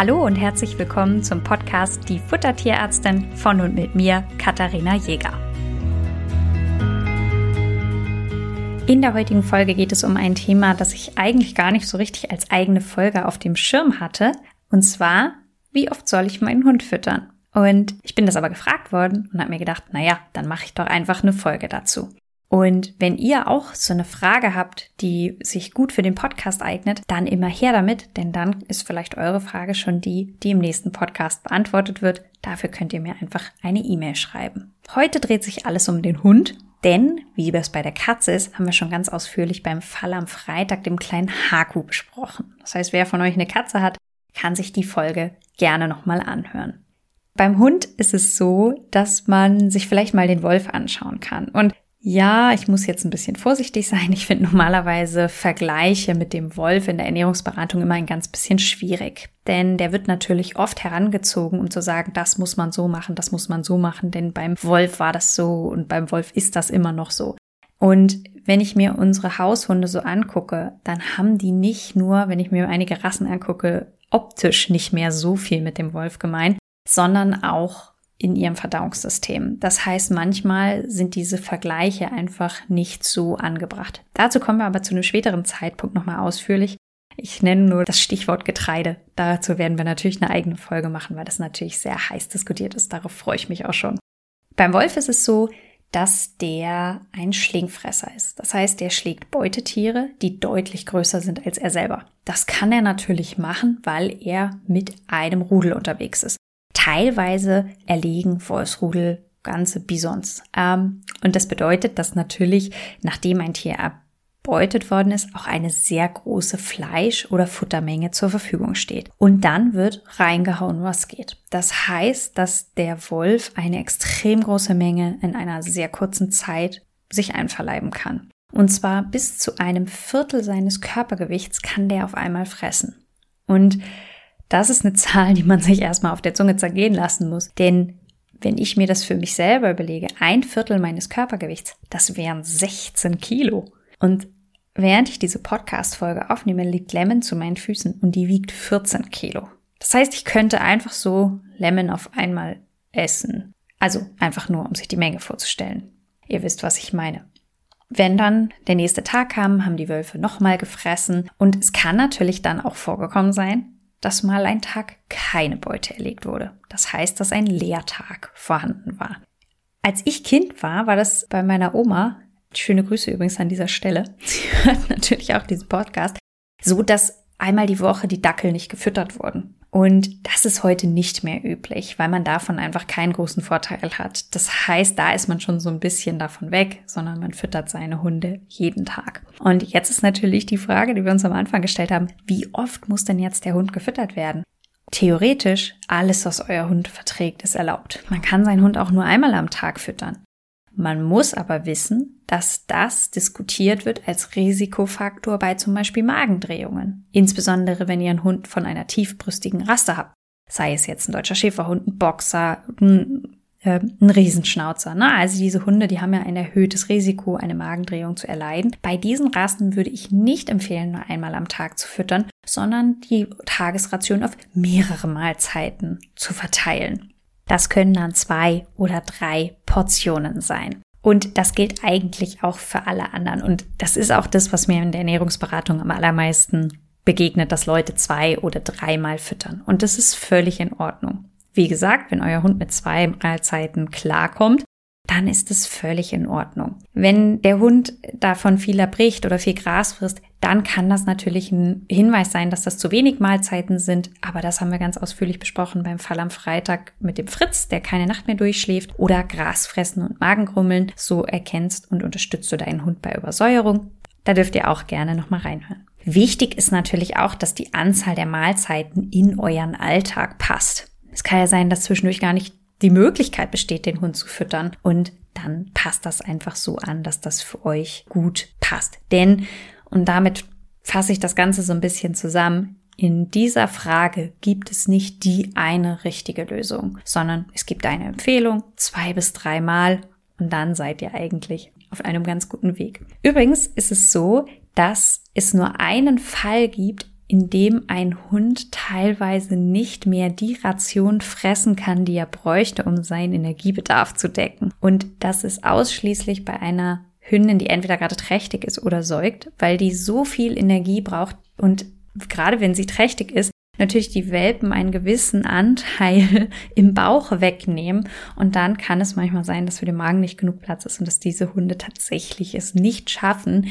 Hallo und herzlich willkommen zum Podcast Die Futtertierärztin von und mit mir, Katharina Jäger. In der heutigen Folge geht es um ein Thema, das ich eigentlich gar nicht so richtig als eigene Folge auf dem Schirm hatte. Und zwar, wie oft soll ich meinen Hund füttern? Und ich bin das aber gefragt worden und habe mir gedacht, naja, dann mache ich doch einfach eine Folge dazu. Und wenn ihr auch so eine Frage habt, die sich gut für den Podcast eignet, dann immer her damit, denn dann ist vielleicht eure Frage schon die, die im nächsten Podcast beantwortet wird. Dafür könnt ihr mir einfach eine E-Mail schreiben. Heute dreht sich alles um den Hund, denn, wie das bei der Katze ist, haben wir schon ganz ausführlich beim Fall am Freitag, dem kleinen Haku, besprochen. Das heißt, wer von euch eine Katze hat, kann sich die Folge gerne nochmal anhören. Beim Hund ist es so, dass man sich vielleicht mal den Wolf anschauen kann. Und ja, ich muss jetzt ein bisschen vorsichtig sein. Ich finde normalerweise Vergleiche mit dem Wolf in der Ernährungsberatung immer ein ganz bisschen schwierig. Denn der wird natürlich oft herangezogen, um zu sagen, das muss man so machen, das muss man so machen, denn beim Wolf war das so und beim Wolf ist das immer noch so. Und wenn ich mir unsere Haushunde so angucke, dann haben die nicht nur, wenn ich mir einige Rassen angucke, optisch nicht mehr so viel mit dem Wolf gemein, sondern auch in ihrem Verdauungssystem. Das heißt, manchmal sind diese Vergleiche einfach nicht so angebracht. Dazu kommen wir aber zu einem späteren Zeitpunkt nochmal ausführlich. Ich nenne nur das Stichwort Getreide. Dazu werden wir natürlich eine eigene Folge machen, weil das natürlich sehr heiß diskutiert ist. Darauf freue ich mich auch schon. Beim Wolf ist es so, dass der ein Schlingfresser ist. Das heißt, der schlägt Beutetiere, die deutlich größer sind als er selber. Das kann er natürlich machen, weil er mit einem Rudel unterwegs ist. Teilweise erlegen Wolfsrudel ganze Bisons. Ähm, und das bedeutet, dass natürlich, nachdem ein Tier erbeutet worden ist, auch eine sehr große Fleisch- oder Futtermenge zur Verfügung steht. Und dann wird reingehauen, was geht. Das heißt, dass der Wolf eine extrem große Menge in einer sehr kurzen Zeit sich einverleiben kann. Und zwar bis zu einem Viertel seines Körpergewichts kann der auf einmal fressen. Und das ist eine Zahl, die man sich erstmal auf der Zunge zergehen lassen muss. Denn wenn ich mir das für mich selber überlege, ein Viertel meines Körpergewichts, das wären 16 Kilo. Und während ich diese Podcast-Folge aufnehme, liegt Lemon zu meinen Füßen und die wiegt 14 Kilo. Das heißt, ich könnte einfach so Lemon auf einmal essen. Also einfach nur, um sich die Menge vorzustellen. Ihr wisst, was ich meine. Wenn dann der nächste Tag kam, haben die Wölfe nochmal gefressen und es kann natürlich dann auch vorgekommen sein, dass mal ein Tag keine Beute erlegt wurde. Das heißt, dass ein Leertag vorhanden war. Als ich Kind war, war das bei meiner Oma, schöne Grüße übrigens an dieser Stelle, sie hört natürlich auch diesen Podcast, so dass einmal die Woche die Dackel nicht gefüttert wurden. Und das ist heute nicht mehr üblich, weil man davon einfach keinen großen Vorteil hat. Das heißt, da ist man schon so ein bisschen davon weg, sondern man füttert seine Hunde jeden Tag. Und jetzt ist natürlich die Frage, die wir uns am Anfang gestellt haben, wie oft muss denn jetzt der Hund gefüttert werden? Theoretisch, alles, was euer Hund verträgt, ist erlaubt. Man kann seinen Hund auch nur einmal am Tag füttern. Man muss aber wissen, dass das diskutiert wird als Risikofaktor bei zum Beispiel Magendrehungen. Insbesondere wenn ihr einen Hund von einer tiefbrüstigen Rasse habt. Sei es jetzt ein deutscher Schäferhund, ein Boxer, ein, äh, ein Riesenschnauzer. Ne? Also diese Hunde, die haben ja ein erhöhtes Risiko, eine Magendrehung zu erleiden. Bei diesen Rassen würde ich nicht empfehlen, nur einmal am Tag zu füttern, sondern die Tagesration auf mehrere Mahlzeiten zu verteilen. Das können dann zwei oder drei Portionen sein. Und das gilt eigentlich auch für alle anderen. Und das ist auch das, was mir in der Ernährungsberatung am allermeisten begegnet, dass Leute zwei oder dreimal füttern. Und das ist völlig in Ordnung. Wie gesagt, wenn euer Hund mit zwei Mahlzeiten klarkommt, dann ist es völlig in Ordnung. Wenn der Hund davon viel erbricht oder viel Gras frisst, dann kann das natürlich ein Hinweis sein, dass das zu wenig Mahlzeiten sind. Aber das haben wir ganz ausführlich besprochen beim Fall am Freitag mit dem Fritz, der keine Nacht mehr durchschläft oder Gras fressen und Magengrummeln. So erkennst und unterstützt du deinen Hund bei Übersäuerung. Da dürft ihr auch gerne nochmal reinhören. Wichtig ist natürlich auch, dass die Anzahl der Mahlzeiten in euren Alltag passt. Es kann ja sein, dass zwischendurch gar nicht die Möglichkeit besteht, den Hund zu füttern. Und dann passt das einfach so an, dass das für euch gut passt. Denn, und damit fasse ich das Ganze so ein bisschen zusammen, in dieser Frage gibt es nicht die eine richtige Lösung, sondern es gibt eine Empfehlung, zwei bis dreimal und dann seid ihr eigentlich auf einem ganz guten Weg. Übrigens ist es so, dass es nur einen Fall gibt, indem ein Hund teilweise nicht mehr die Ration fressen kann, die er bräuchte, um seinen Energiebedarf zu decken. Und das ist ausschließlich bei einer Hündin, die entweder gerade trächtig ist oder säugt, weil die so viel Energie braucht und gerade wenn sie trächtig ist, natürlich die Welpen einen gewissen Anteil im Bauch wegnehmen. Und dann kann es manchmal sein, dass für den Magen nicht genug Platz ist und dass diese Hunde tatsächlich es nicht schaffen,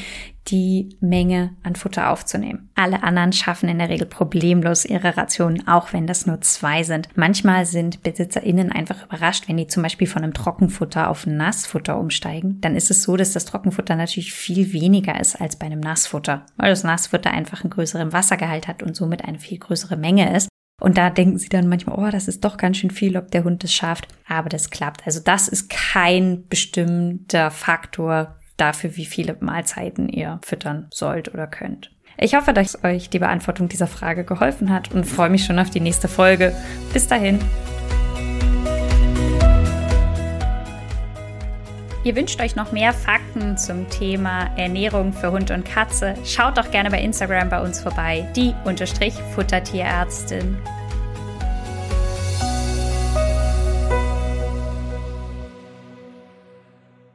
die Menge an Futter aufzunehmen. Alle anderen schaffen in der Regel problemlos ihre Rationen, auch wenn das nur zwei sind. Manchmal sind BesitzerInnen einfach überrascht, wenn die zum Beispiel von einem Trockenfutter auf Nassfutter umsteigen. Dann ist es so, dass das Trockenfutter natürlich viel weniger ist als bei einem Nassfutter, weil das Nassfutter einfach einen größeren Wassergehalt hat und somit eine viel größere Menge ist. Und da denken sie dann manchmal, oh, das ist doch ganz schön viel, ob der Hund es schafft. Aber das klappt. Also das ist kein bestimmter Faktor dafür, wie viele Mahlzeiten ihr füttern sollt oder könnt. Ich hoffe, dass euch die Beantwortung dieser Frage geholfen hat und freue mich schon auf die nächste Folge. Bis dahin. Ihr wünscht euch noch mehr Fakten zum Thema Ernährung für Hund und Katze? Schaut doch gerne bei Instagram bei uns vorbei, die Unterstrich Futtertierärztin.